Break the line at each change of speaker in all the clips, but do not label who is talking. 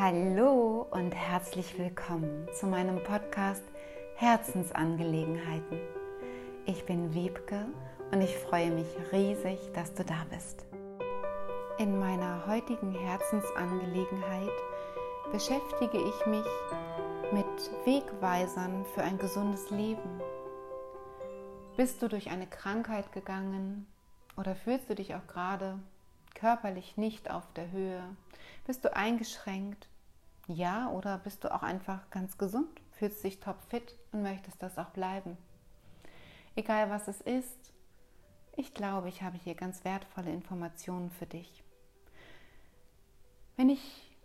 Hallo und herzlich willkommen zu meinem Podcast Herzensangelegenheiten. Ich bin Wiebke und ich freue mich riesig, dass du da bist. In meiner heutigen Herzensangelegenheit beschäftige ich mich mit Wegweisern für ein gesundes Leben. Bist du durch eine Krankheit gegangen oder fühlst du dich auch gerade körperlich nicht auf der Höhe? Bist du eingeschränkt? Ja, oder bist du auch einfach ganz gesund, fühlst dich topfit und möchtest das auch bleiben? Egal was es ist, ich glaube, ich habe hier ganz wertvolle Informationen für dich. Wenn ich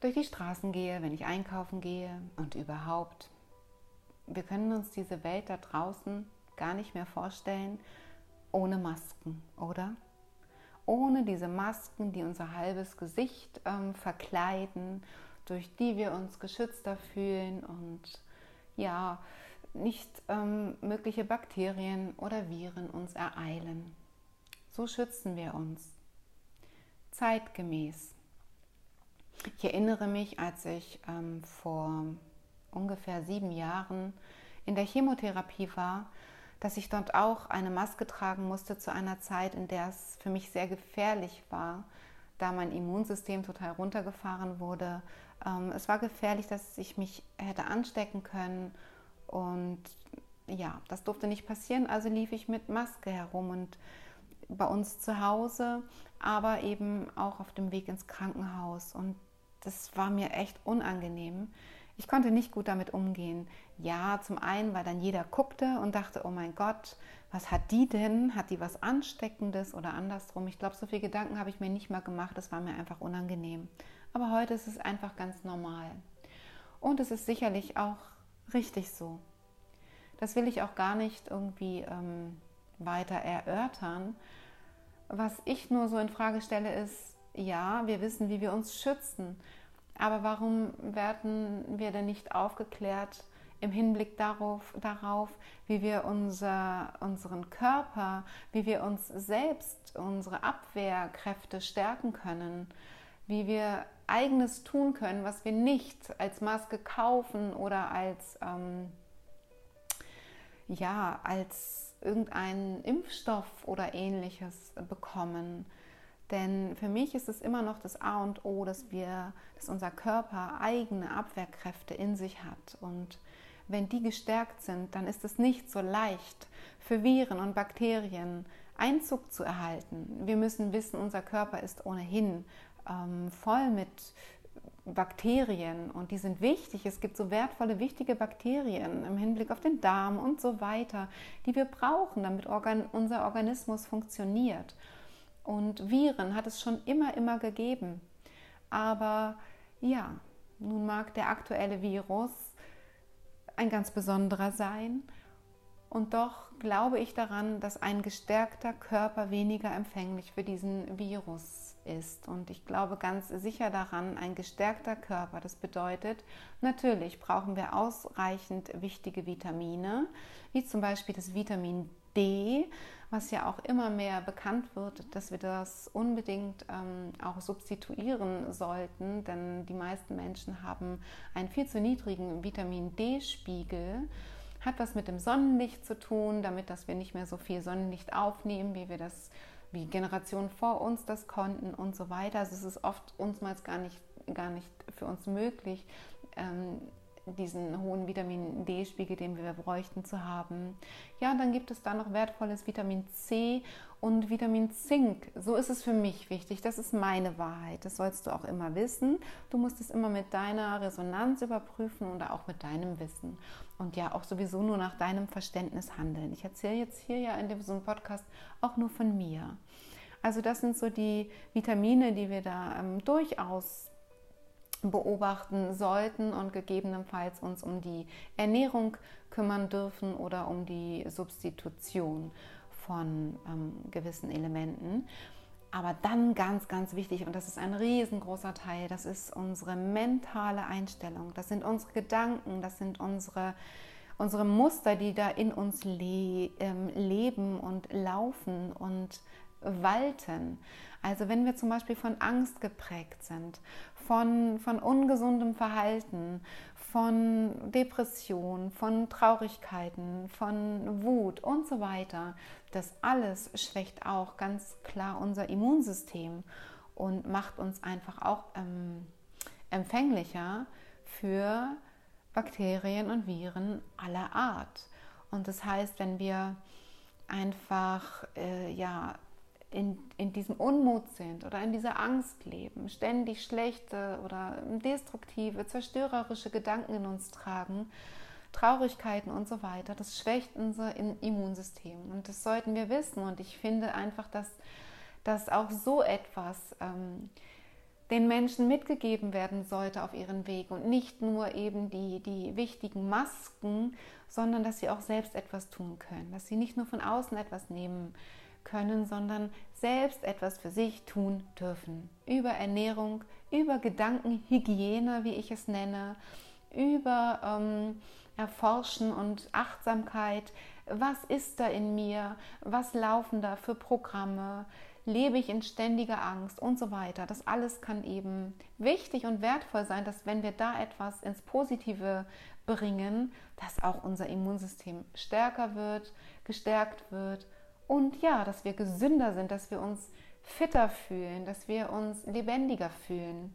durch die Straßen gehe, wenn ich einkaufen gehe und überhaupt, wir können uns diese Welt da draußen gar nicht mehr vorstellen ohne Masken, oder? Ohne diese Masken, die unser halbes Gesicht ähm, verkleiden, durch die wir uns geschützter fühlen und ja, nicht ähm, mögliche Bakterien oder Viren uns ereilen. So schützen wir uns. Zeitgemäß. Ich erinnere mich, als ich ähm, vor ungefähr sieben Jahren in der Chemotherapie war, dass ich dort auch eine Maske tragen musste zu einer Zeit, in der es für mich sehr gefährlich war, da mein Immunsystem total runtergefahren wurde. Ähm, es war gefährlich, dass ich mich hätte anstecken können und ja, das durfte nicht passieren, also lief ich mit Maske herum und bei uns zu Hause, aber eben auch auf dem Weg ins Krankenhaus und das war mir echt unangenehm. Ich konnte nicht gut damit umgehen. Ja, zum einen, weil dann jeder guckte und dachte, oh mein Gott, was hat die denn? Hat die was Ansteckendes oder andersrum? Ich glaube, so viele Gedanken habe ich mir nicht mal gemacht. Das war mir einfach unangenehm. Aber heute ist es einfach ganz normal. Und es ist sicherlich auch richtig so. Das will ich auch gar nicht irgendwie ähm, weiter erörtern. Was ich nur so in Frage stelle, ist, ja, wir wissen, wie wir uns schützen. Aber warum werden wir denn nicht aufgeklärt im Hinblick darauf, darauf wie wir unser, unseren Körper, wie wir uns selbst, unsere Abwehrkräfte stärken können, wie wir eigenes tun können, was wir nicht als Maske kaufen oder als, ähm, ja, als irgendeinen Impfstoff oder ähnliches bekommen. Denn für mich ist es immer noch das A und O, dass wir, dass unser Körper eigene Abwehrkräfte in sich hat. Und wenn die gestärkt sind, dann ist es nicht so leicht für Viren und Bakterien Einzug zu erhalten. Wir müssen wissen, unser Körper ist ohnehin ähm, voll mit Bakterien und die sind wichtig. Es gibt so wertvolle, wichtige Bakterien im Hinblick auf den Darm und so weiter, die wir brauchen, damit Organ unser Organismus funktioniert. Und Viren hat es schon immer, immer gegeben. Aber ja, nun mag der aktuelle Virus ein ganz besonderer sein. Und doch glaube ich daran, dass ein gestärkter Körper weniger empfänglich für diesen Virus ist. Und ich glaube ganz sicher daran, ein gestärkter Körper, das bedeutet, natürlich brauchen wir ausreichend wichtige Vitamine, wie zum Beispiel das Vitamin D, was ja auch immer mehr bekannt wird, dass wir das unbedingt ähm, auch substituieren sollten, denn die meisten Menschen haben einen viel zu niedrigen Vitamin D-Spiegel. Hat was mit dem Sonnenlicht zu tun, damit dass wir nicht mehr so viel Sonnenlicht aufnehmen, wie wir das, wie Generationen vor uns das konnten und so weiter. Also es ist oft uns mal gar nicht, gar nicht für uns möglich, ähm, diesen hohen Vitamin D-Spiegel, den wir bräuchten, zu haben. Ja, und dann gibt es da noch wertvolles Vitamin C und Vitamin Zink. So ist es für mich wichtig. Das ist meine Wahrheit. Das sollst du auch immer wissen. Du musst es immer mit deiner Resonanz überprüfen oder auch mit deinem Wissen. Und ja, auch sowieso nur nach deinem Verständnis handeln. Ich erzähle jetzt hier ja in diesem Podcast auch nur von mir. Also das sind so die Vitamine, die wir da ähm, durchaus beobachten sollten und gegebenenfalls uns um die Ernährung kümmern dürfen oder um die Substitution von ähm, gewissen Elementen. Aber dann ganz, ganz wichtig, und das ist ein riesengroßer Teil, das ist unsere mentale Einstellung, das sind unsere Gedanken, das sind unsere, unsere Muster, die da in uns le ähm, leben und laufen und walten. Also wenn wir zum Beispiel von Angst geprägt sind, von, von ungesundem Verhalten, von Depression, von Traurigkeiten, von Wut und so weiter, das alles schwächt auch ganz klar unser Immunsystem und macht uns einfach auch ähm, empfänglicher für Bakterien und Viren aller Art. Und das heißt, wenn wir einfach äh, ja, in, in diesem Unmut sind oder in dieser Angst leben, ständig schlechte oder destruktive, zerstörerische Gedanken in uns tragen, Traurigkeiten und so weiter, das schwächt unser Immunsystem. Und das sollten wir wissen. Und ich finde einfach, dass, dass auch so etwas ähm, den Menschen mitgegeben werden sollte auf ihren Weg und nicht nur eben die, die wichtigen Masken, sondern dass sie auch selbst etwas tun können, dass sie nicht nur von außen etwas nehmen können, sondern selbst etwas für sich tun dürfen. Über Ernährung, über Gedankenhygiene, wie ich es nenne, über ähm, Erforschen und Achtsamkeit. Was ist da in mir? Was laufen da für Programme? lebe ich in ständiger Angst und so weiter. Das alles kann eben wichtig und wertvoll sein, dass wenn wir da etwas ins Positive bringen, dass auch unser Immunsystem stärker wird, gestärkt wird und ja, dass wir gesünder sind, dass wir uns fitter fühlen, dass wir uns lebendiger fühlen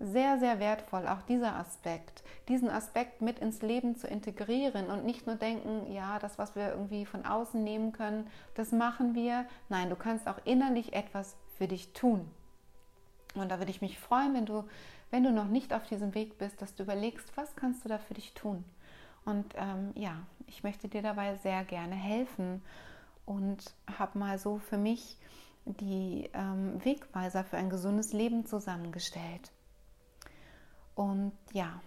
sehr, sehr wertvoll, auch dieser Aspekt, diesen Aspekt mit ins Leben zu integrieren und nicht nur denken, ja, das, was wir irgendwie von außen nehmen können, das machen wir. Nein, du kannst auch innerlich etwas für dich tun. Und da würde ich mich freuen, wenn du, wenn du noch nicht auf diesem Weg bist, dass du überlegst, was kannst du da für dich tun. Und ähm, ja, ich möchte dir dabei sehr gerne helfen und habe mal so für mich die ähm, Wegweiser für ein gesundes Leben zusammengestellt. Und ja,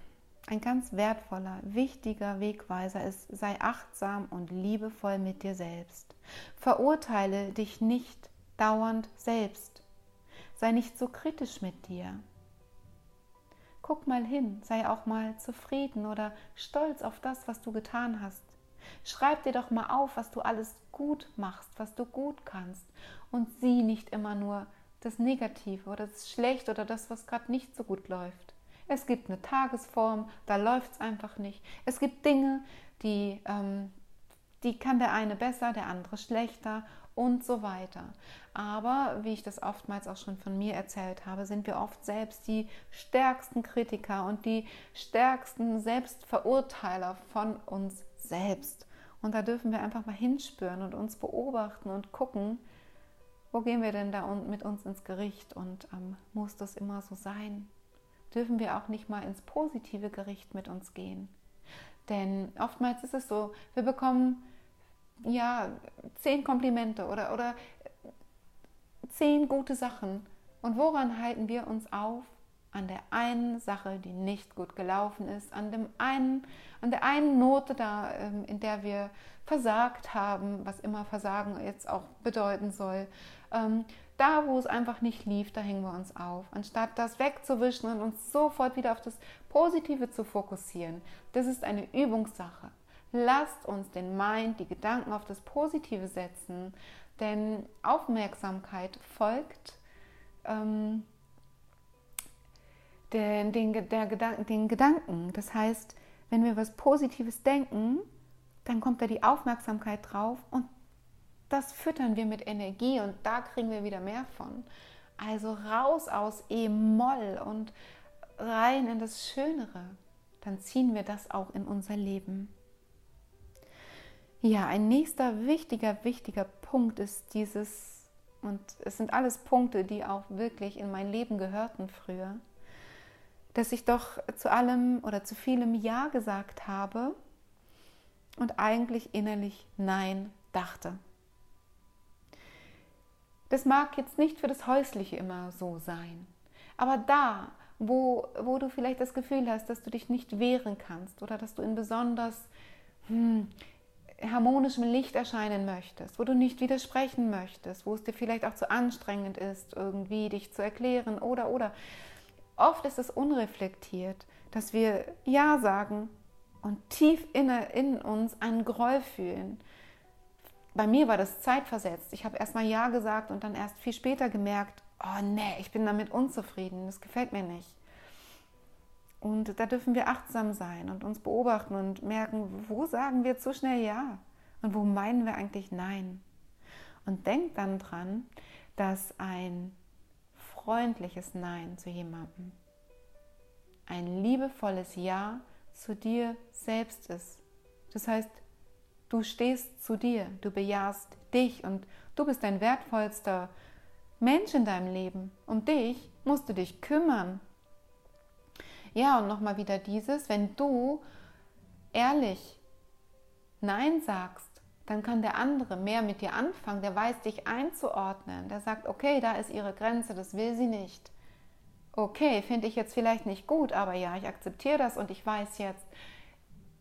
ein ganz wertvoller, wichtiger Wegweiser ist, sei achtsam und liebevoll mit dir selbst. Verurteile dich nicht dauernd selbst. Sei nicht so kritisch mit dir. Guck mal hin, sei auch mal zufrieden oder stolz auf das, was du getan hast. Schreib dir doch mal auf, was du alles gut machst, was du gut kannst und sieh nicht immer nur das Negative oder das Schlechte oder das, was gerade nicht so gut läuft. Es gibt eine Tagesform, da läuft es einfach nicht. Es gibt Dinge, die, ähm, die kann der eine besser, der andere schlechter und so weiter. Aber wie ich das oftmals auch schon von mir erzählt habe, sind wir oft selbst die stärksten Kritiker und die stärksten Selbstverurteiler von uns selbst. Und da dürfen wir einfach mal hinspüren und uns beobachten und gucken, wo gehen wir denn da mit uns ins Gericht und ähm, muss das immer so sein? dürfen wir auch nicht mal ins positive Gericht mit uns gehen. Denn oftmals ist es so, wir bekommen ja zehn Komplimente oder, oder zehn gute Sachen. Und woran halten wir uns auf? An der einen Sache, die nicht gut gelaufen ist, an, dem einen, an der einen Note, da, ähm, in der wir versagt haben, was immer Versagen jetzt auch bedeuten soll. Ähm, da, wo es einfach nicht lief, da hängen wir uns auf. Anstatt das wegzuwischen und uns sofort wieder auf das Positive zu fokussieren. Das ist eine Übungssache. Lasst uns den Mind, die Gedanken auf das Positive setzen, denn Aufmerksamkeit folgt ähm, den, den, Gedanken, den Gedanken. Das heißt, wenn wir was Positives denken, dann kommt da die Aufmerksamkeit drauf und das füttern wir mit Energie und da kriegen wir wieder mehr von. Also raus aus E-Moll und rein in das Schönere. Dann ziehen wir das auch in unser Leben. Ja, ein nächster wichtiger, wichtiger Punkt ist dieses, und es sind alles Punkte, die auch wirklich in mein Leben gehörten früher, dass ich doch zu allem oder zu vielem Ja gesagt habe und eigentlich innerlich Nein dachte. Das mag jetzt nicht für das Häusliche immer so sein. Aber da, wo, wo du vielleicht das Gefühl hast, dass du dich nicht wehren kannst oder dass du in besonders hm, harmonischem Licht erscheinen möchtest, wo du nicht widersprechen möchtest, wo es dir vielleicht auch zu anstrengend ist, irgendwie dich zu erklären oder oder. Oft ist es unreflektiert, dass wir Ja sagen und tief in, in uns einen Groll fühlen bei mir war das zeitversetzt. Ich habe erst mal Ja gesagt und dann erst viel später gemerkt, oh nee, ich bin damit unzufrieden, das gefällt mir nicht. Und da dürfen wir achtsam sein und uns beobachten und merken, wo sagen wir zu schnell Ja und wo meinen wir eigentlich Nein. Und denk dann dran, dass ein freundliches Nein zu jemandem, ein liebevolles Ja zu dir selbst ist. Das heißt, du stehst zu dir, du bejahst dich und du bist dein wertvollster Mensch in deinem Leben. Um dich musst du dich kümmern. Ja, und nochmal wieder dieses, wenn du ehrlich Nein sagst, dann kann der andere mehr mit dir anfangen, der weiß dich einzuordnen, der sagt, okay, da ist ihre Grenze, das will sie nicht. Okay, finde ich jetzt vielleicht nicht gut, aber ja, ich akzeptiere das und ich weiß jetzt,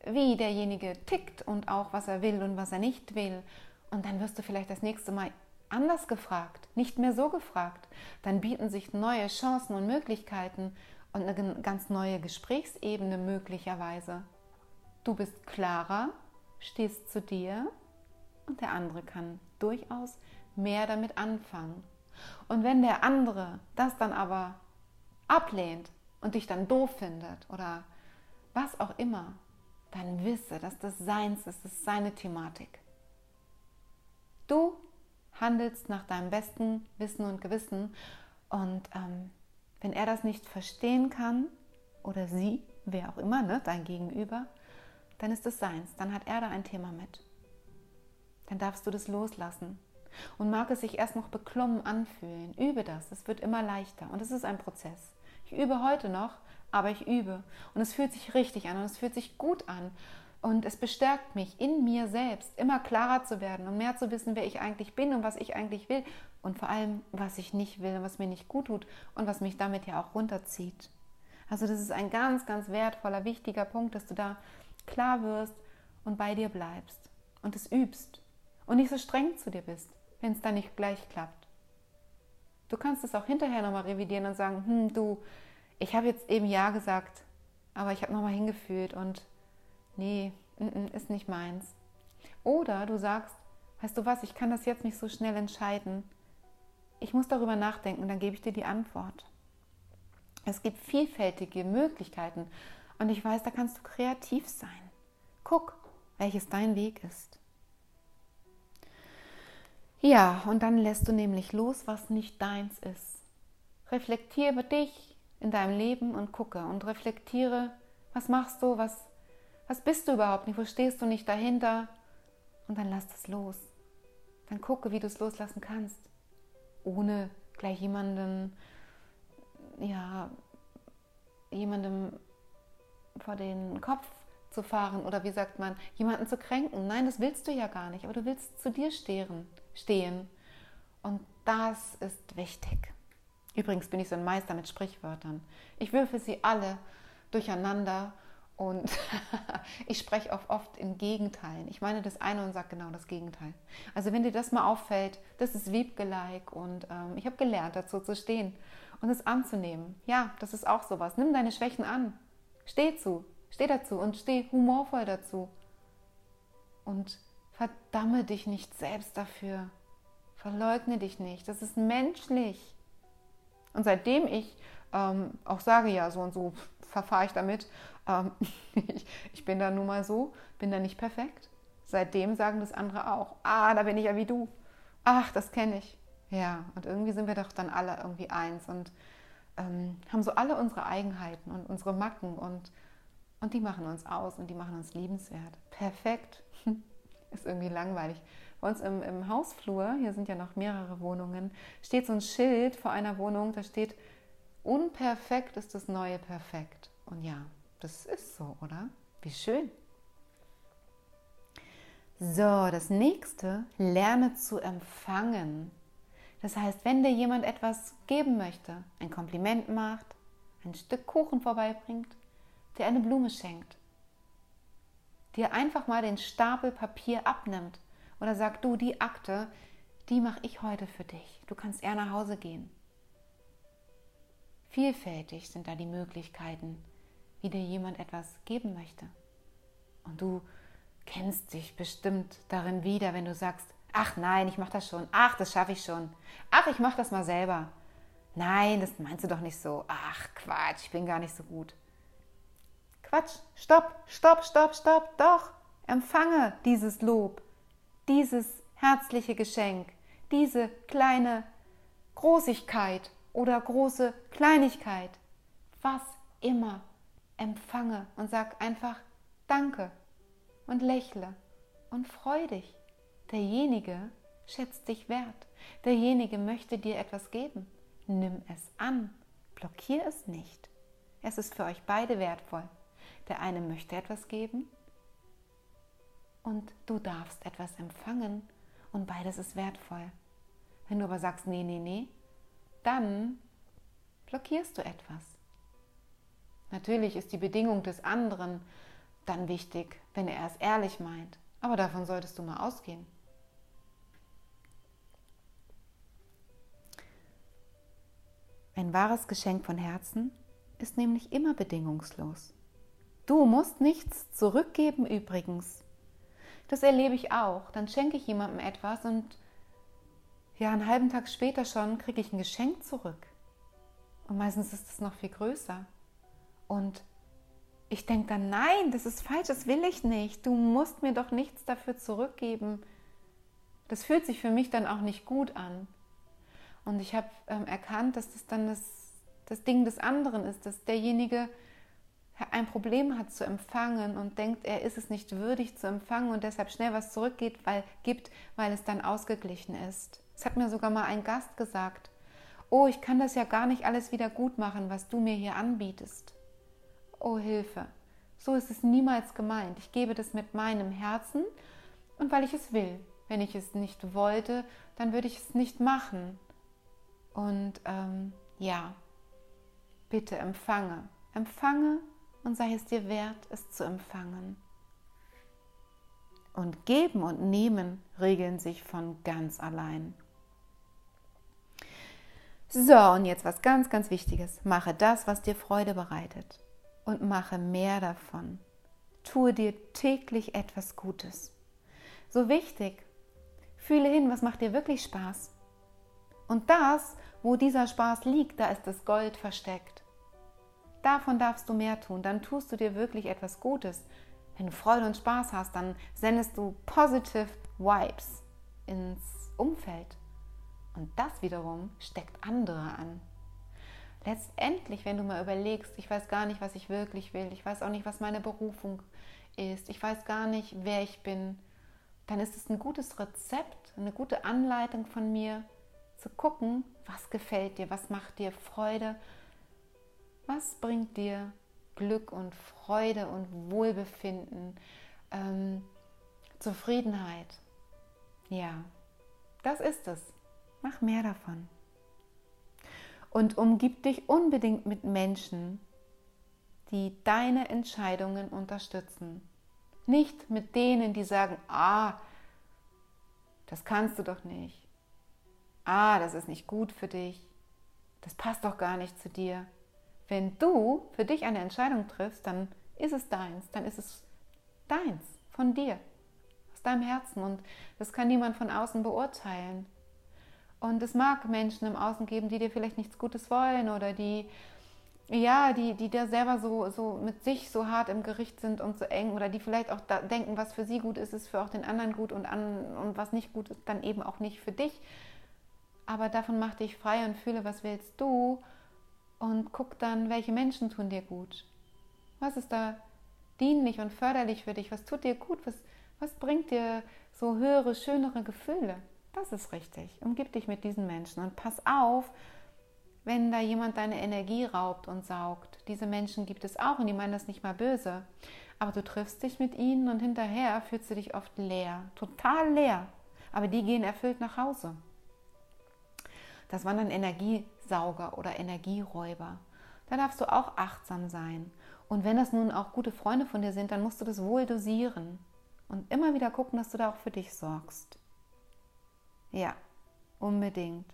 wie derjenige tickt und auch, was er will und was er nicht will. Und dann wirst du vielleicht das nächste Mal anders gefragt, nicht mehr so gefragt. Dann bieten sich neue Chancen und Möglichkeiten und eine ganz neue Gesprächsebene möglicherweise. Du bist klarer, stehst zu dir und der andere kann durchaus mehr damit anfangen. Und wenn der andere das dann aber ablehnt und dich dann doof findet oder was auch immer, dann wisse, dass das seins ist, das ist seine Thematik. Du handelst nach deinem besten Wissen und Gewissen und ähm, wenn er das nicht verstehen kann oder sie, wer auch immer, ne, dein Gegenüber, dann ist es seins, dann hat er da ein Thema mit dann darfst du das loslassen. Und mag es sich erst noch beklommen anfühlen, übe das, es wird immer leichter. Und es ist ein Prozess. Ich übe heute noch, aber ich übe. Und es fühlt sich richtig an und es fühlt sich gut an. Und es bestärkt mich in mir selbst, immer klarer zu werden und mehr zu wissen, wer ich eigentlich bin und was ich eigentlich will. Und vor allem, was ich nicht will und was mir nicht gut tut und was mich damit ja auch runterzieht. Also das ist ein ganz, ganz wertvoller, wichtiger Punkt, dass du da klar wirst und bei dir bleibst und es übst und nicht so streng zu dir bist, wenn es dann nicht gleich klappt. Du kannst es auch hinterher nochmal revidieren und sagen, hm, du, ich habe jetzt eben Ja gesagt, aber ich habe nochmal hingefühlt und nee, ist nicht meins. Oder du sagst, weißt du was, ich kann das jetzt nicht so schnell entscheiden. Ich muss darüber nachdenken, dann gebe ich dir die Antwort. Es gibt vielfältige Möglichkeiten und ich weiß, da kannst du kreativ sein. Guck, welches dein Weg ist. Ja, und dann lässt du nämlich los, was nicht deins ist. Reflektiere dich in deinem Leben und gucke und reflektiere, was machst du, was, was bist du überhaupt nicht, wo stehst du nicht dahinter und dann lass das los. Dann gucke, wie du es loslassen kannst, ohne gleich jemanden, ja, jemandem vor den Kopf zu fahren oder wie sagt man, jemanden zu kränken. Nein, das willst du ja gar nicht, aber du willst zu dir stehen. Und das ist wichtig. Übrigens bin ich so ein Meister mit Sprichwörtern. Ich würfe sie alle durcheinander und ich spreche auch oft in Gegenteilen. Ich meine das eine und sage genau das Gegenteil. Also wenn dir das mal auffällt, das ist Wiebke-like und ähm, ich habe gelernt, dazu zu stehen und es anzunehmen. Ja, das ist auch sowas. Nimm deine Schwächen an. Steh zu. Steh dazu und steh humorvoll dazu. Und verdamme dich nicht selbst dafür. Verleugne dich nicht. Das ist menschlich. Und seitdem ich ähm, auch sage, ja, so und so verfahre ich damit, ähm, ich, ich bin da nun mal so, bin da nicht perfekt. Seitdem sagen das andere auch, ah, da bin ich ja wie du. Ach, das kenne ich. Ja, und irgendwie sind wir doch dann alle irgendwie eins und ähm, haben so alle unsere Eigenheiten und unsere Macken und und die machen uns aus und die machen uns liebenswert. Perfekt. Ist irgendwie langweilig. Bei uns im, im Hausflur, hier sind ja noch mehrere Wohnungen, steht so ein Schild vor einer Wohnung, da steht, unperfekt ist das neue Perfekt. Und ja, das ist so, oder? Wie schön. So, das nächste, lerne zu empfangen. Das heißt, wenn dir jemand etwas geben möchte, ein Kompliment macht, ein Stück Kuchen vorbeibringt, dir eine Blume schenkt, dir einfach mal den Stapel Papier abnimmt oder sagt, du, die Akte, die mache ich heute für dich. Du kannst eher nach Hause gehen. Vielfältig sind da die Möglichkeiten, wie dir jemand etwas geben möchte. Und du kennst dich bestimmt darin wieder, wenn du sagst, Ach nein, ich mache das schon. Ach, das schaffe ich schon. Ach, ich mache das mal selber. Nein, das meinst du doch nicht so. Ach, Quatsch, ich bin gar nicht so gut. Quatsch, stopp, stopp, stopp, stopp, doch. Empfange dieses Lob, dieses herzliche Geschenk, diese kleine Großigkeit oder große Kleinigkeit, was immer. Empfange und sag einfach Danke und lächle und freu dich. Derjenige schätzt dich wert. Derjenige möchte dir etwas geben. Nimm es an. Blockier es nicht. Es ist für euch beide wertvoll. Der eine möchte etwas geben und du darfst etwas empfangen und beides ist wertvoll. Wenn du aber sagst, nee, nee, nee, dann blockierst du etwas. Natürlich ist die Bedingung des anderen dann wichtig, wenn er es ehrlich meint, aber davon solltest du mal ausgehen. Ein wahres Geschenk von Herzen ist nämlich immer bedingungslos. Du musst nichts zurückgeben übrigens. Das erlebe ich auch. Dann schenke ich jemandem etwas und ja, einen halben Tag später schon kriege ich ein Geschenk zurück. Und meistens ist es noch viel größer. Und ich denke dann, nein, das ist falsch, das will ich nicht. Du musst mir doch nichts dafür zurückgeben. Das fühlt sich für mich dann auch nicht gut an. Und ich habe ähm, erkannt, dass das dann das, das Ding des anderen ist, dass derjenige ein Problem hat zu empfangen und denkt, er ist es nicht würdig zu empfangen und deshalb schnell was zurückgeht, weil gibt, weil es dann ausgeglichen ist. Es hat mir sogar mal ein Gast gesagt, oh, ich kann das ja gar nicht alles wieder gut machen, was du mir hier anbietest. Oh Hilfe, so ist es niemals gemeint. Ich gebe das mit meinem Herzen und weil ich es will. Wenn ich es nicht wollte, dann würde ich es nicht machen. Und ähm, ja, bitte empfange. Empfange und sei es dir wert, es zu empfangen. Und geben und nehmen regeln sich von ganz allein. So, und jetzt was ganz, ganz Wichtiges. Mache das, was dir Freude bereitet. Und mache mehr davon. Tue dir täglich etwas Gutes. So wichtig. Fühle hin, was macht dir wirklich Spaß. Und das, wo dieser Spaß liegt, da ist das Gold versteckt. Davon darfst du mehr tun, dann tust du dir wirklich etwas Gutes. Wenn du Freude und Spaß hast, dann sendest du positive Vibes ins Umfeld. Und das wiederum steckt andere an. Letztendlich, wenn du mal überlegst, ich weiß gar nicht, was ich wirklich will, ich weiß auch nicht, was meine Berufung ist, ich weiß gar nicht, wer ich bin, dann ist es ein gutes Rezept, eine gute Anleitung von mir, zu gucken, was gefällt dir, was macht dir Freude, was bringt dir Glück und Freude und Wohlbefinden, ähm, Zufriedenheit. Ja, das ist es. Mach mehr davon. Und umgib dich unbedingt mit Menschen, die deine Entscheidungen unterstützen. Nicht mit denen, die sagen, ah, das kannst du doch nicht ah, das ist nicht gut für dich, das passt doch gar nicht zu dir. Wenn du für dich eine Entscheidung triffst, dann ist es deins, dann ist es deins, von dir, aus deinem Herzen. Und das kann niemand von außen beurteilen. Und es mag Menschen im Außen geben, die dir vielleicht nichts Gutes wollen oder die, ja, die, die da selber so, so mit sich so hart im Gericht sind und so eng oder die vielleicht auch denken, was für sie gut ist, ist für auch den anderen gut und, an, und was nicht gut ist, dann eben auch nicht für dich. Aber davon mach dich frei und fühle, was willst du und guck dann, welche Menschen tun dir gut. Was ist da dienlich und förderlich für dich? Was tut dir gut? Was, was bringt dir so höhere, schönere Gefühle? Das ist richtig. Umgib dich mit diesen Menschen und pass auf, wenn da jemand deine Energie raubt und saugt. Diese Menschen gibt es auch und die meinen das nicht mal böse. Aber du triffst dich mit ihnen und hinterher fühlst du dich oft leer, total leer. Aber die gehen erfüllt nach Hause. Das waren dann Energiesauger oder Energieräuber. Da darfst du auch achtsam sein. Und wenn das nun auch gute Freunde von dir sind, dann musst du das wohl dosieren und immer wieder gucken, dass du da auch für dich sorgst. Ja, unbedingt.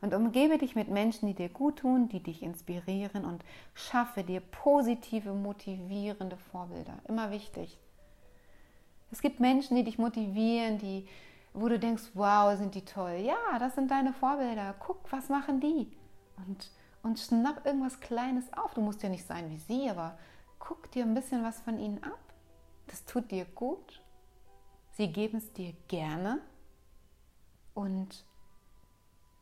Und umgebe dich mit Menschen, die dir gut tun, die dich inspirieren und schaffe dir positive, motivierende Vorbilder. Immer wichtig. Es gibt Menschen, die dich motivieren, die wo du denkst, wow, sind die toll. Ja, das sind deine Vorbilder. Guck, was machen die? Und, und schnapp irgendwas Kleines auf. Du musst ja nicht sein wie sie, aber guck dir ein bisschen was von ihnen ab. Das tut dir gut. Sie geben es dir gerne. Und,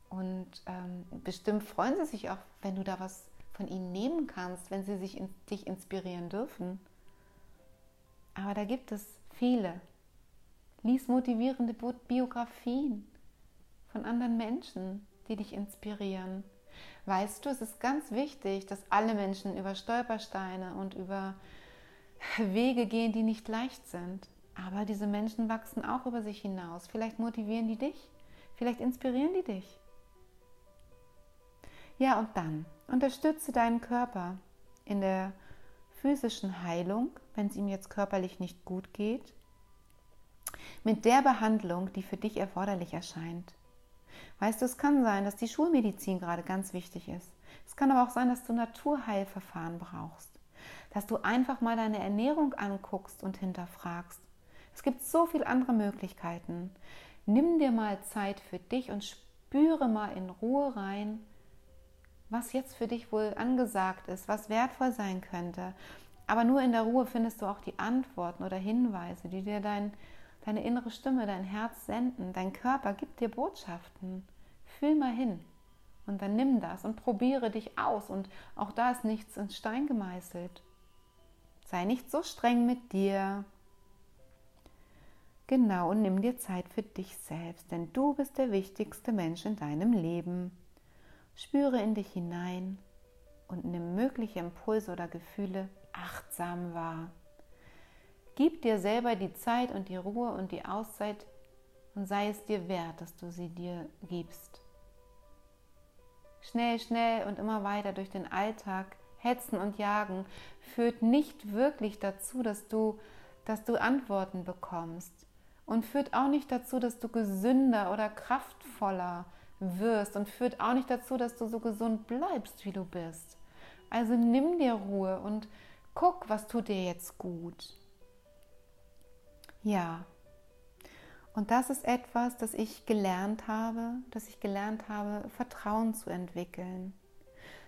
und ähm, bestimmt freuen sie sich auch, wenn du da was von ihnen nehmen kannst, wenn sie sich in, dich inspirieren dürfen. Aber da gibt es viele. Lies motivierende Biografien von anderen Menschen, die dich inspirieren. Weißt du, es ist ganz wichtig, dass alle Menschen über Stolpersteine und über Wege gehen, die nicht leicht sind. Aber diese Menschen wachsen auch über sich hinaus. Vielleicht motivieren die dich, vielleicht inspirieren die dich. Ja, und dann unterstütze deinen Körper in der physischen Heilung, wenn es ihm jetzt körperlich nicht gut geht, mit der Behandlung, die für dich erforderlich erscheint. Weißt du, es kann sein, dass die Schulmedizin gerade ganz wichtig ist. Es kann aber auch sein, dass du Naturheilverfahren brauchst. Dass du einfach mal deine Ernährung anguckst und hinterfragst. Es gibt so viele andere Möglichkeiten. Nimm dir mal Zeit für dich und spüre mal in Ruhe rein, was jetzt für dich wohl angesagt ist, was wertvoll sein könnte. Aber nur in der Ruhe findest du auch die Antworten oder Hinweise, die dir dein, deine innere Stimme, dein Herz senden. Dein Körper gibt dir Botschaften. Fühl mal hin und dann nimm das und probiere dich aus. Und auch da ist nichts ins Stein gemeißelt. Sei nicht so streng mit dir. Genau, und nimm dir Zeit für dich selbst, denn du bist der wichtigste Mensch in deinem Leben. Spüre in dich hinein und nimm mögliche Impulse oder Gefühle achtsam wahr. Gib dir selber die Zeit und die Ruhe und die Auszeit und sei es dir wert, dass du sie dir gibst. Schnell, schnell und immer weiter durch den Alltag hetzen und jagen führt nicht wirklich dazu, dass du, dass du Antworten bekommst und führt auch nicht dazu, dass du gesünder oder kraftvoller wirst und führt auch nicht dazu, dass du so gesund bleibst, wie du bist. Also nimm dir Ruhe und guck, was tut dir jetzt gut. Ja. Und das ist etwas, das ich gelernt habe, dass ich gelernt habe, Vertrauen zu entwickeln.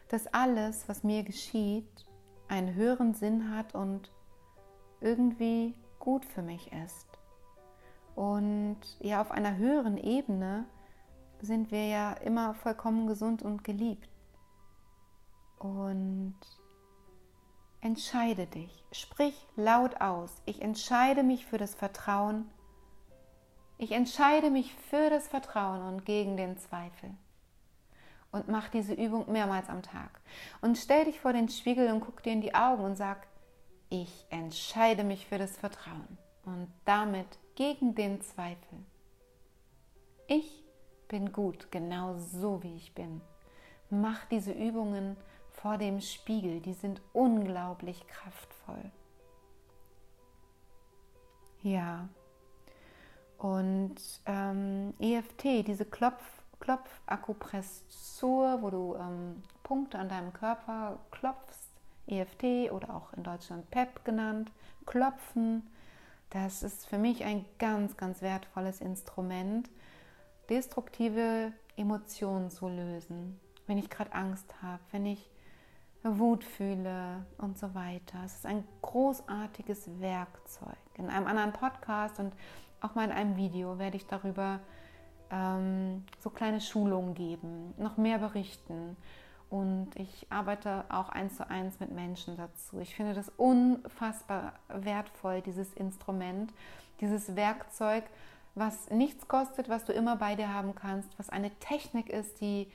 Dass alles, was mir geschieht, einen höheren Sinn hat und irgendwie gut für mich ist. Und ja, auf einer höheren Ebene sind wir ja immer vollkommen gesund und geliebt. Und entscheide dich, sprich laut aus. Ich entscheide mich für das Vertrauen. Ich entscheide mich für das Vertrauen und gegen den Zweifel. Und mach diese Übung mehrmals am Tag. Und stell dich vor den Spiegel und guck dir in die Augen und sag, ich entscheide mich für das Vertrauen und damit gegen den Zweifel. Ich bin gut, genau so wie ich bin. Mach diese Übungen vor dem Spiegel, die sind unglaublich kraftvoll. Ja, und ähm, EFT, diese Klopf, Klopfakupressur, wo du ähm, Punkte an deinem Körper klopfst, EFT oder auch in Deutschland PEP genannt, klopfen, das ist für mich ein ganz, ganz wertvolles Instrument, destruktive Emotionen zu lösen. Wenn ich gerade Angst habe, wenn ich Wut fühle und so weiter. Es ist ein großartiges Werkzeug. In einem anderen Podcast und auch mal in einem Video werde ich darüber ähm, so kleine Schulungen geben, noch mehr berichten. Und ich arbeite auch eins zu eins mit Menschen dazu. Ich finde das unfassbar wertvoll, dieses Instrument, dieses Werkzeug, was nichts kostet, was du immer bei dir haben kannst, was eine Technik ist, die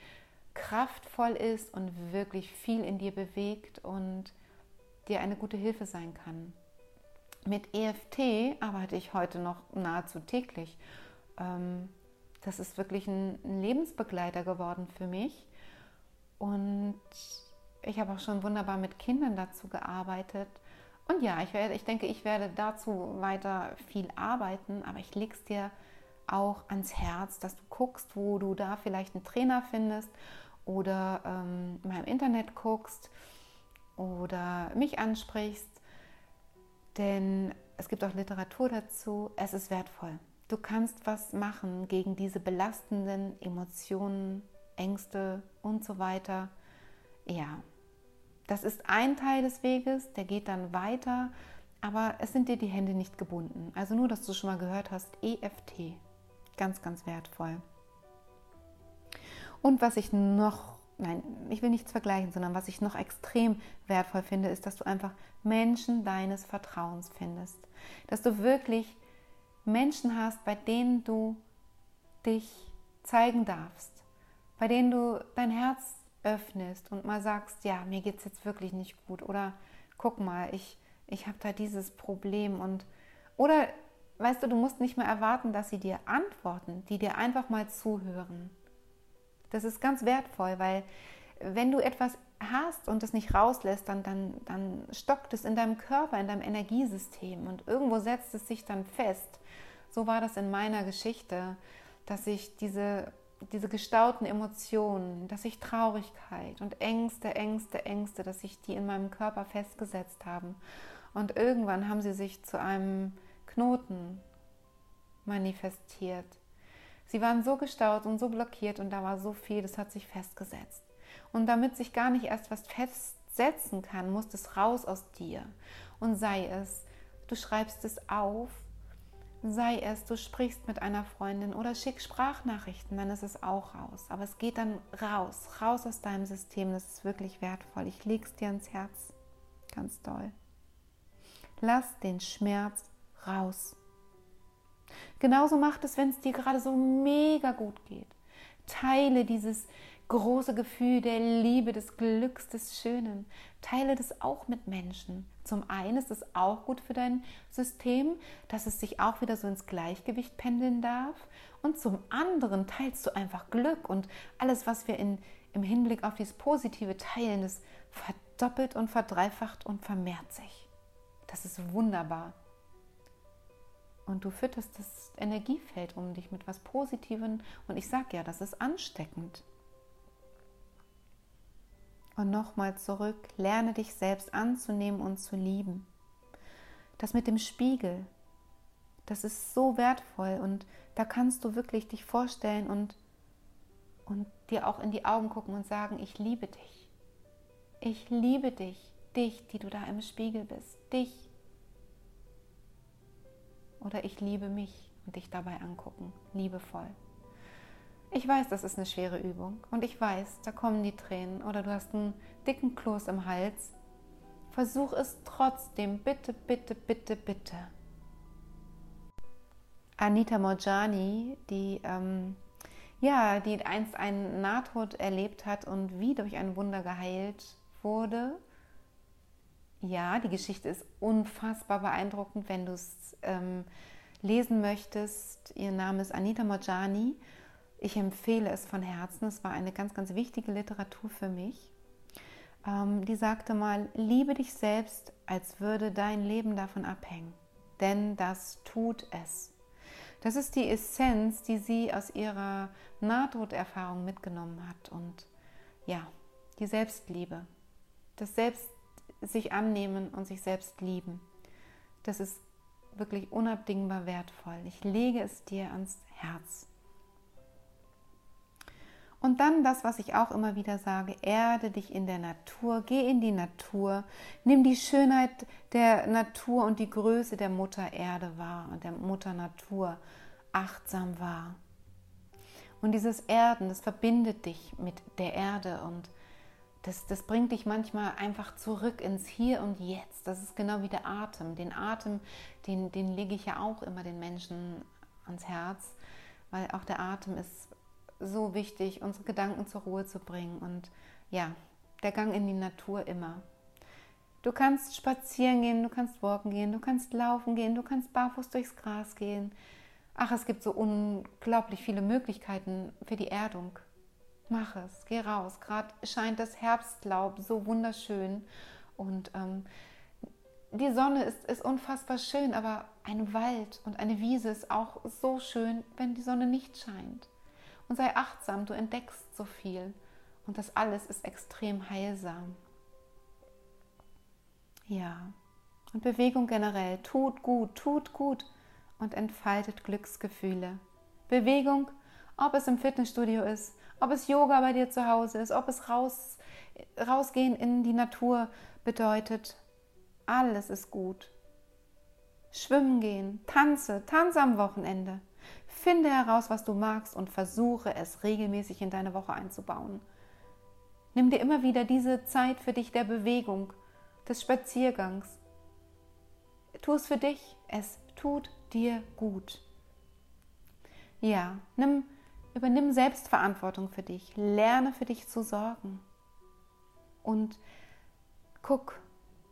kraftvoll ist und wirklich viel in dir bewegt und dir eine gute Hilfe sein kann. Mit EFT arbeite ich heute noch nahezu täglich. Ähm, das ist wirklich ein Lebensbegleiter geworden für mich. Und ich habe auch schon wunderbar mit Kindern dazu gearbeitet. Und ja, ich, werde, ich denke, ich werde dazu weiter viel arbeiten, aber ich lege es dir auch ans Herz, dass du guckst, wo du da vielleicht einen Trainer findest oder ähm, mal im Internet guckst oder mich ansprichst, denn es gibt auch Literatur dazu. Es ist wertvoll. Du kannst was machen gegen diese belastenden Emotionen, Ängste und so weiter. Ja, das ist ein Teil des Weges, der geht dann weiter, aber es sind dir die Hände nicht gebunden. Also nur, dass du schon mal gehört hast, EFT. Ganz, ganz wertvoll. Und was ich noch, nein, ich will nichts vergleichen, sondern was ich noch extrem wertvoll finde, ist, dass du einfach Menschen deines Vertrauens findest. Dass du wirklich Menschen hast, bei denen du dich zeigen darfst, bei denen du dein Herz öffnest und mal sagst, ja, mir geht es jetzt wirklich nicht gut oder guck mal, ich, ich habe da dieses Problem und oder weißt du, du musst nicht mehr erwarten, dass sie dir antworten, die dir einfach mal zuhören. Das ist ganz wertvoll, weil wenn du etwas hast und es nicht rauslässt, dann, dann, dann stockt es in deinem Körper, in deinem Energiesystem und irgendwo setzt es sich dann fest. So war das in meiner Geschichte, dass ich diese diese gestauten Emotionen, dass ich Traurigkeit und Ängste, Ängste, Ängste, dass sich die in meinem Körper festgesetzt haben. Und irgendwann haben sie sich zu einem Knoten manifestiert. Sie waren so gestaut und so blockiert und da war so viel, das hat sich festgesetzt. Und damit sich gar nicht erst was festsetzen kann, muss es raus aus dir. Und sei es, du schreibst es auf sei es, du sprichst mit einer Freundin oder schick Sprachnachrichten, dann ist es auch raus. Aber es geht dann raus, raus aus deinem System. Das ist wirklich wertvoll. Ich leg's dir ans Herz. Ganz doll. Lass den Schmerz raus. Genauso macht es, wenn es dir gerade so mega gut geht. Teile dieses große Gefühl der Liebe, des Glücks, des Schönen. Teile das auch mit Menschen. Zum einen ist es auch gut für dein System, dass es sich auch wieder so ins Gleichgewicht pendeln darf. Und zum anderen teilst du einfach Glück und alles, was wir in, im Hinblick auf dieses Positive teilen, das verdoppelt und verdreifacht und vermehrt sich. Das ist wunderbar. Und du fütterst das Energiefeld um dich mit was Positivem. Und ich sage ja, das ist ansteckend. Und nochmal zurück, lerne dich selbst anzunehmen und zu lieben. Das mit dem Spiegel, das ist so wertvoll und da kannst du wirklich dich vorstellen und, und dir auch in die Augen gucken und sagen, ich liebe dich. Ich liebe dich, dich, die du da im Spiegel bist, dich. Oder ich liebe mich und dich dabei angucken, liebevoll. Ich weiß, das ist eine schwere Übung und ich weiß, da kommen die Tränen oder du hast einen dicken Kloß im Hals. Versuch es trotzdem, bitte, bitte, bitte, bitte. Anita Morjani, die ähm, ja, die einst einen Nahtod erlebt hat und wie durch ein Wunder geheilt wurde. Ja, die Geschichte ist unfassbar beeindruckend, wenn du es ähm, lesen möchtest. Ihr Name ist Anita Morjani ich empfehle es von Herzen. Es war eine ganz, ganz wichtige Literatur für mich. Ähm, die sagte mal, liebe dich selbst, als würde dein Leben davon abhängen. Denn das tut es. Das ist die Essenz, die sie aus ihrer Nahtoderfahrung mitgenommen hat. Und ja, die Selbstliebe. Das Selbst sich annehmen und sich selbst lieben. Das ist wirklich unabdingbar wertvoll. Ich lege es dir ans Herz. Und dann das, was ich auch immer wieder sage, erde dich in der Natur, geh in die Natur, nimm die Schönheit der Natur und die Größe der Mutter Erde wahr und der Mutter Natur achtsam wahr. Und dieses Erden, das verbindet dich mit der Erde und das, das bringt dich manchmal einfach zurück ins Hier und Jetzt. Das ist genau wie der Atem. Den Atem, den, den lege ich ja auch immer den Menschen ans Herz, weil auch der Atem ist so wichtig, unsere Gedanken zur Ruhe zu bringen und ja, der Gang in die Natur immer. Du kannst spazieren gehen, du kannst walken gehen, du kannst laufen gehen, du kannst barfuß durchs Gras gehen. Ach, es gibt so unglaublich viele Möglichkeiten für die Erdung. Mach es, geh raus. Gerade scheint das Herbstlaub so wunderschön und ähm, die Sonne ist, ist unfassbar schön, aber ein Wald und eine Wiese ist auch so schön, wenn die Sonne nicht scheint und sei achtsam, du entdeckst so viel und das alles ist extrem heilsam. Ja, und Bewegung generell tut gut, tut gut und entfaltet Glücksgefühle. Bewegung, ob es im Fitnessstudio ist, ob es Yoga bei dir zu Hause ist, ob es raus, rausgehen in die Natur bedeutet, alles ist gut. Schwimmen gehen, tanze, tanze am Wochenende. Finde heraus, was du magst und versuche es regelmäßig in deine Woche einzubauen. Nimm dir immer wieder diese Zeit für dich der Bewegung, des Spaziergangs. Tu es für dich, es tut dir gut. Ja, nimm, übernimm Selbstverantwortung für dich, lerne für dich zu sorgen. Und guck,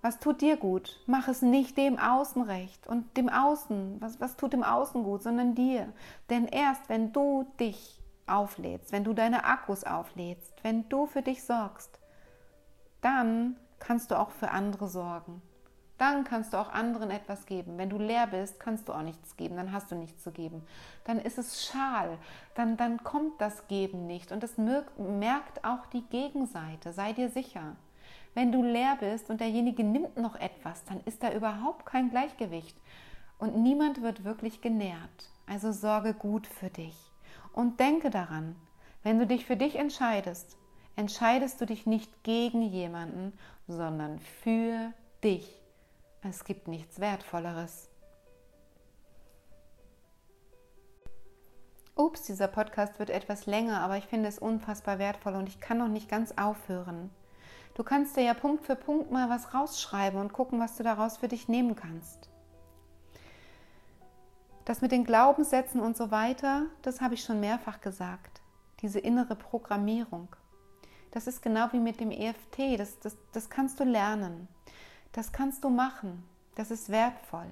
was tut dir gut? Mach es nicht dem Außen recht und dem Außen, was, was tut dem Außen gut, sondern dir. Denn erst wenn du dich auflädst, wenn du deine Akkus auflädst, wenn du für dich sorgst, dann kannst du auch für andere sorgen. Dann kannst du auch anderen etwas geben. Wenn du leer bist, kannst du auch nichts geben, dann hast du nichts zu geben. Dann ist es schal, dann, dann kommt das Geben nicht. Und das merkt auch die Gegenseite, sei dir sicher. Wenn du leer bist und derjenige nimmt noch etwas, dann ist da überhaupt kein Gleichgewicht und niemand wird wirklich genährt. Also sorge gut für dich und denke daran, wenn du dich für dich entscheidest, entscheidest du dich nicht gegen jemanden, sondern für dich. Es gibt nichts Wertvolleres. Ups, dieser Podcast wird etwas länger, aber ich finde es unfassbar wertvoll und ich kann noch nicht ganz aufhören. Du kannst dir ja Punkt für Punkt mal was rausschreiben und gucken, was du daraus für dich nehmen kannst. Das mit den Glaubenssätzen und so weiter, das habe ich schon mehrfach gesagt. Diese innere Programmierung. Das ist genau wie mit dem EFT. Das, das, das kannst du lernen. Das kannst du machen. Das ist wertvoll.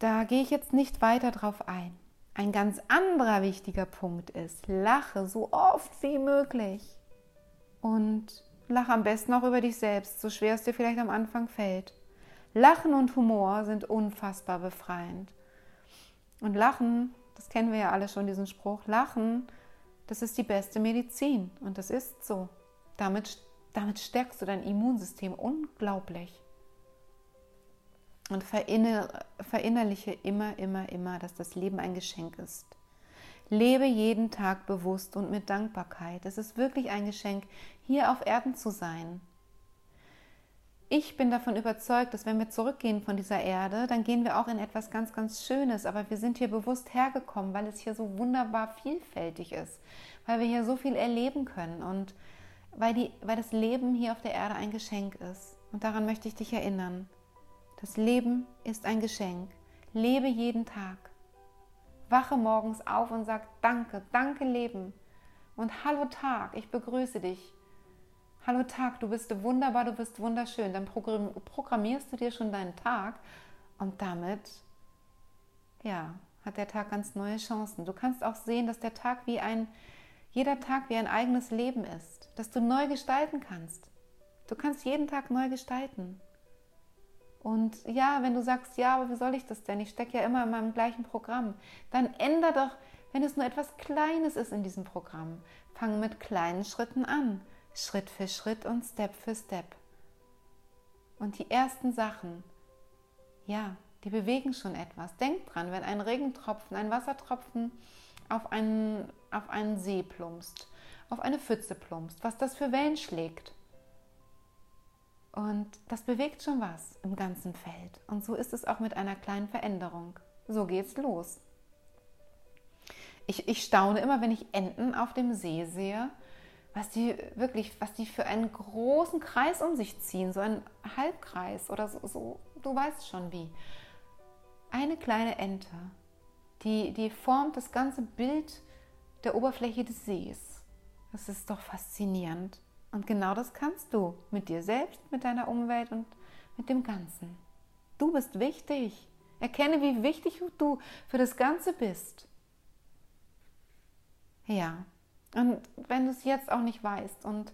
Da gehe ich jetzt nicht weiter drauf ein. Ein ganz anderer wichtiger Punkt ist, lache so oft wie möglich. Und lach am besten auch über dich selbst, so schwer es dir vielleicht am Anfang fällt. Lachen und Humor sind unfassbar befreiend. Und Lachen, das kennen wir ja alle schon, diesen Spruch, Lachen, das ist die beste Medizin. Und das ist so. Damit, damit stärkst du dein Immunsystem unglaublich. Und verinnerliche immer, immer, immer, dass das Leben ein Geschenk ist. Lebe jeden Tag bewusst und mit Dankbarkeit. Es ist wirklich ein Geschenk, hier auf Erden zu sein. Ich bin davon überzeugt, dass wenn wir zurückgehen von dieser Erde, dann gehen wir auch in etwas ganz, ganz Schönes. Aber wir sind hier bewusst hergekommen, weil es hier so wunderbar vielfältig ist, weil wir hier so viel erleben können und weil, die, weil das Leben hier auf der Erde ein Geschenk ist. Und daran möchte ich dich erinnern. Das Leben ist ein Geschenk. Lebe jeden Tag. Wache morgens auf und sag Danke, danke Leben. Und Hallo Tag, ich begrüße dich. Hallo Tag, du bist wunderbar, du bist wunderschön. Dann programmierst du dir schon deinen Tag und damit, ja, hat der Tag ganz neue Chancen. Du kannst auch sehen, dass der Tag wie ein, jeder Tag wie ein eigenes Leben ist, dass du neu gestalten kannst. Du kannst jeden Tag neu gestalten. Und ja, wenn du sagst, ja, aber wie soll ich das denn? Ich stecke ja immer in meinem gleichen Programm. Dann änder doch, wenn es nur etwas Kleines ist in diesem Programm. Fang mit kleinen Schritten an. Schritt für Schritt und Step für Step. Und die ersten Sachen, ja, die bewegen schon etwas. Denk dran, wenn ein Regentropfen, ein Wassertropfen auf einen, auf einen See plumpst, auf eine Pfütze plumpst, was das für Wellen schlägt. Und das bewegt schon was im ganzen Feld. Und so ist es auch mit einer kleinen Veränderung. So geht's los. Ich, ich staune immer, wenn ich Enten auf dem See sehe, was die wirklich, was die für einen großen Kreis um sich ziehen, so einen Halbkreis oder so, so du weißt schon wie. Eine kleine Ente, die, die formt das ganze Bild der Oberfläche des Sees. Das ist doch faszinierend. Und genau das kannst du mit dir selbst, mit deiner Umwelt und mit dem Ganzen. Du bist wichtig. Erkenne, wie wichtig du für das Ganze bist. Ja, und wenn du es jetzt auch nicht weißt und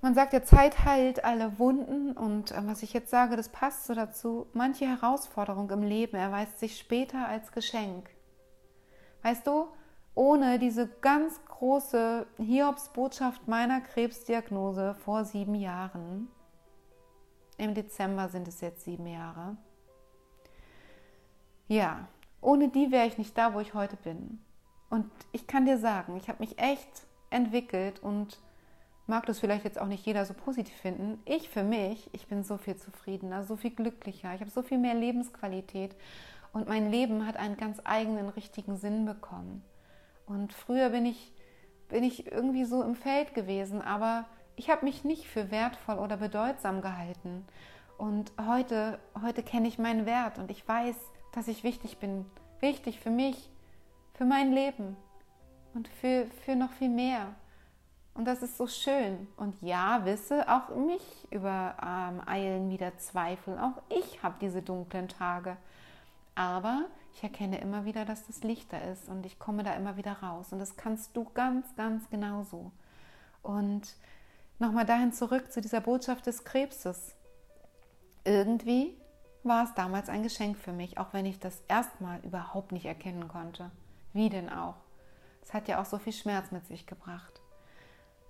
man sagt ja, Zeit heilt alle Wunden und äh, was ich jetzt sage, das passt so dazu. Manche Herausforderung im Leben erweist sich später als Geschenk. Weißt du, ohne diese ganz große Hiobsbotschaft meiner Krebsdiagnose vor sieben Jahren, im Dezember sind es jetzt sieben Jahre, ja, ohne die wäre ich nicht da, wo ich heute bin. Und ich kann dir sagen, ich habe mich echt entwickelt und mag das vielleicht jetzt auch nicht jeder so positiv finden. Ich für mich, ich bin so viel zufriedener, so viel glücklicher, ich habe so viel mehr Lebensqualität und mein Leben hat einen ganz eigenen, richtigen Sinn bekommen. Und früher bin ich, bin ich irgendwie so im Feld gewesen, aber ich habe mich nicht für wertvoll oder bedeutsam gehalten. Und heute, heute kenne ich meinen Wert und ich weiß, dass ich wichtig bin. Wichtig für mich, für mein Leben und für, für noch viel mehr. Und das ist so schön. Und ja, wisse, auch mich übereilen ähm, wieder Zweifel. Auch ich habe diese dunklen Tage. Aber ich erkenne immer wieder, dass das Licht da ist und ich komme da immer wieder raus. Und das kannst du ganz, ganz genauso. Und nochmal dahin zurück zu dieser Botschaft des Krebses. Irgendwie war es damals ein Geschenk für mich, auch wenn ich das erstmal überhaupt nicht erkennen konnte. Wie denn auch? Es hat ja auch so viel Schmerz mit sich gebracht.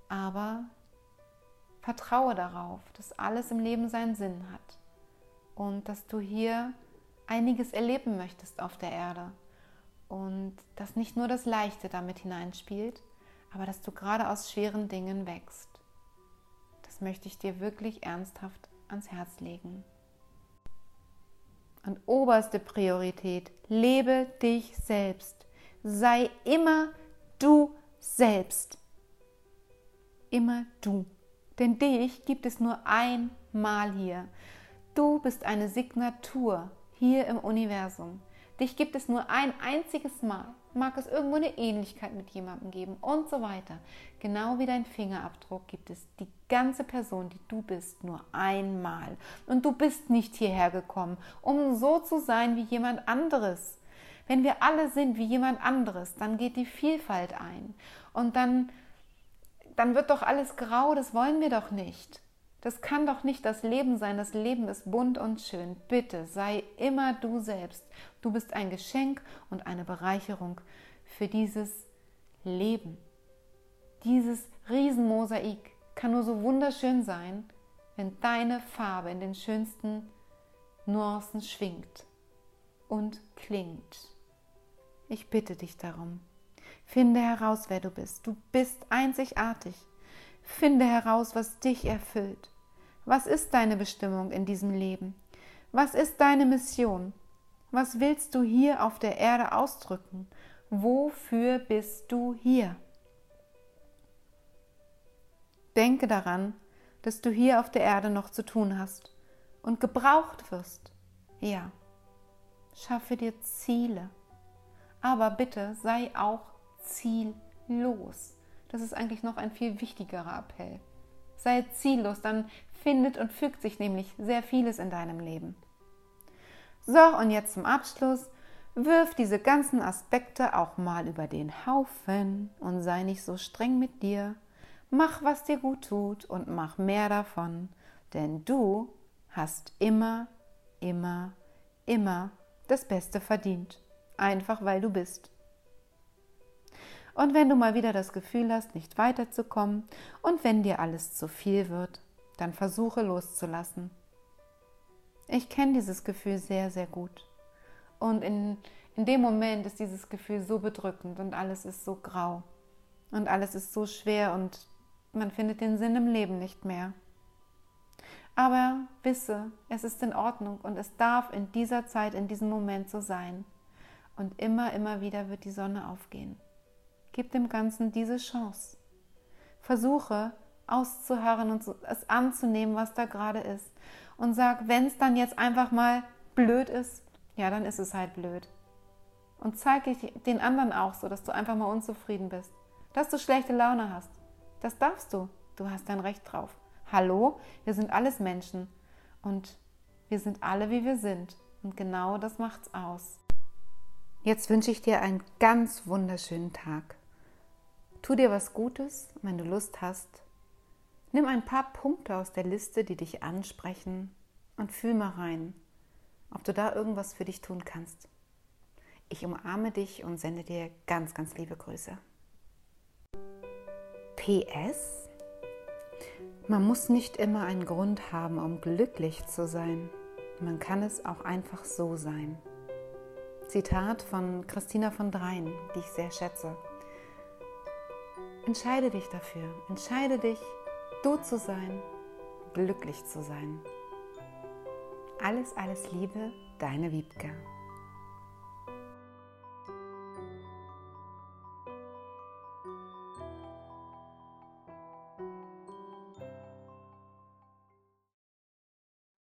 Aber vertraue darauf, dass alles im Leben seinen Sinn hat und dass du hier einiges erleben möchtest auf der Erde und dass nicht nur das Leichte damit hineinspielt, aber dass du gerade aus schweren Dingen wächst. Das möchte ich dir wirklich ernsthaft ans Herz legen. Und oberste Priorität, lebe dich selbst. Sei immer du selbst. Immer du. Denn dich gibt es nur einmal hier. Du bist eine Signatur hier im Universum. Dich gibt es nur ein einziges Mal. Mag es irgendwo eine Ähnlichkeit mit jemandem geben und so weiter. Genau wie dein Fingerabdruck gibt es die ganze Person, die du bist, nur einmal. Und du bist nicht hierher gekommen, um so zu sein wie jemand anderes. Wenn wir alle sind wie jemand anderes, dann geht die Vielfalt ein. Und dann, dann wird doch alles grau, das wollen wir doch nicht. Das kann doch nicht das Leben sein. Das Leben ist bunt und schön. Bitte sei immer du selbst. Du bist ein Geschenk und eine Bereicherung für dieses Leben. Dieses Riesenmosaik kann nur so wunderschön sein, wenn deine Farbe in den schönsten Nuancen schwingt und klingt. Ich bitte dich darum. Finde heraus, wer du bist. Du bist einzigartig. Finde heraus, was dich erfüllt. Was ist deine Bestimmung in diesem Leben? Was ist deine Mission? Was willst du hier auf der Erde ausdrücken? Wofür bist du hier? Denke daran, dass du hier auf der Erde noch zu tun hast und gebraucht wirst. Ja, schaffe dir Ziele. Aber bitte sei auch ziellos. Das ist eigentlich noch ein viel wichtigerer Appell. Sei ziellos, dann findet und fügt sich nämlich sehr vieles in deinem Leben. So, und jetzt zum Abschluss. Wirf diese ganzen Aspekte auch mal über den Haufen und sei nicht so streng mit dir. Mach, was dir gut tut und mach mehr davon, denn du hast immer, immer, immer das Beste verdient, einfach weil du bist. Und wenn du mal wieder das Gefühl hast, nicht weiterzukommen und wenn dir alles zu viel wird, dann versuche loszulassen. Ich kenne dieses Gefühl sehr, sehr gut. Und in, in dem Moment ist dieses Gefühl so bedrückend und alles ist so grau und alles ist so schwer und man findet den Sinn im Leben nicht mehr. Aber wisse, es ist in Ordnung und es darf in dieser Zeit, in diesem Moment so sein. Und immer, immer wieder wird die Sonne aufgehen. Gib dem Ganzen diese Chance. Versuche auszuharren und es anzunehmen, was da gerade ist. Und sag, wenn es dann jetzt einfach mal blöd ist, ja, dann ist es halt blöd. Und zeige den anderen auch so, dass du einfach mal unzufrieden bist, dass du schlechte Laune hast. Das darfst du. Du hast dein Recht drauf. Hallo, wir sind alles Menschen und wir sind alle, wie wir sind. Und genau das macht's aus. Jetzt wünsche ich dir einen ganz wunderschönen Tag. Tu dir was Gutes, wenn du Lust hast. Nimm ein paar Punkte aus der Liste, die dich ansprechen und fühl mal rein, ob du da irgendwas für dich tun kannst. Ich umarme dich und sende dir ganz, ganz liebe Grüße. PS? Man muss nicht immer einen Grund haben, um glücklich zu sein. Man kann es auch einfach so sein. Zitat von Christina von Dreien, die ich sehr schätze. Entscheide dich dafür. Entscheide dich, du zu sein, glücklich zu sein. Alles, alles Liebe, deine Wiebke.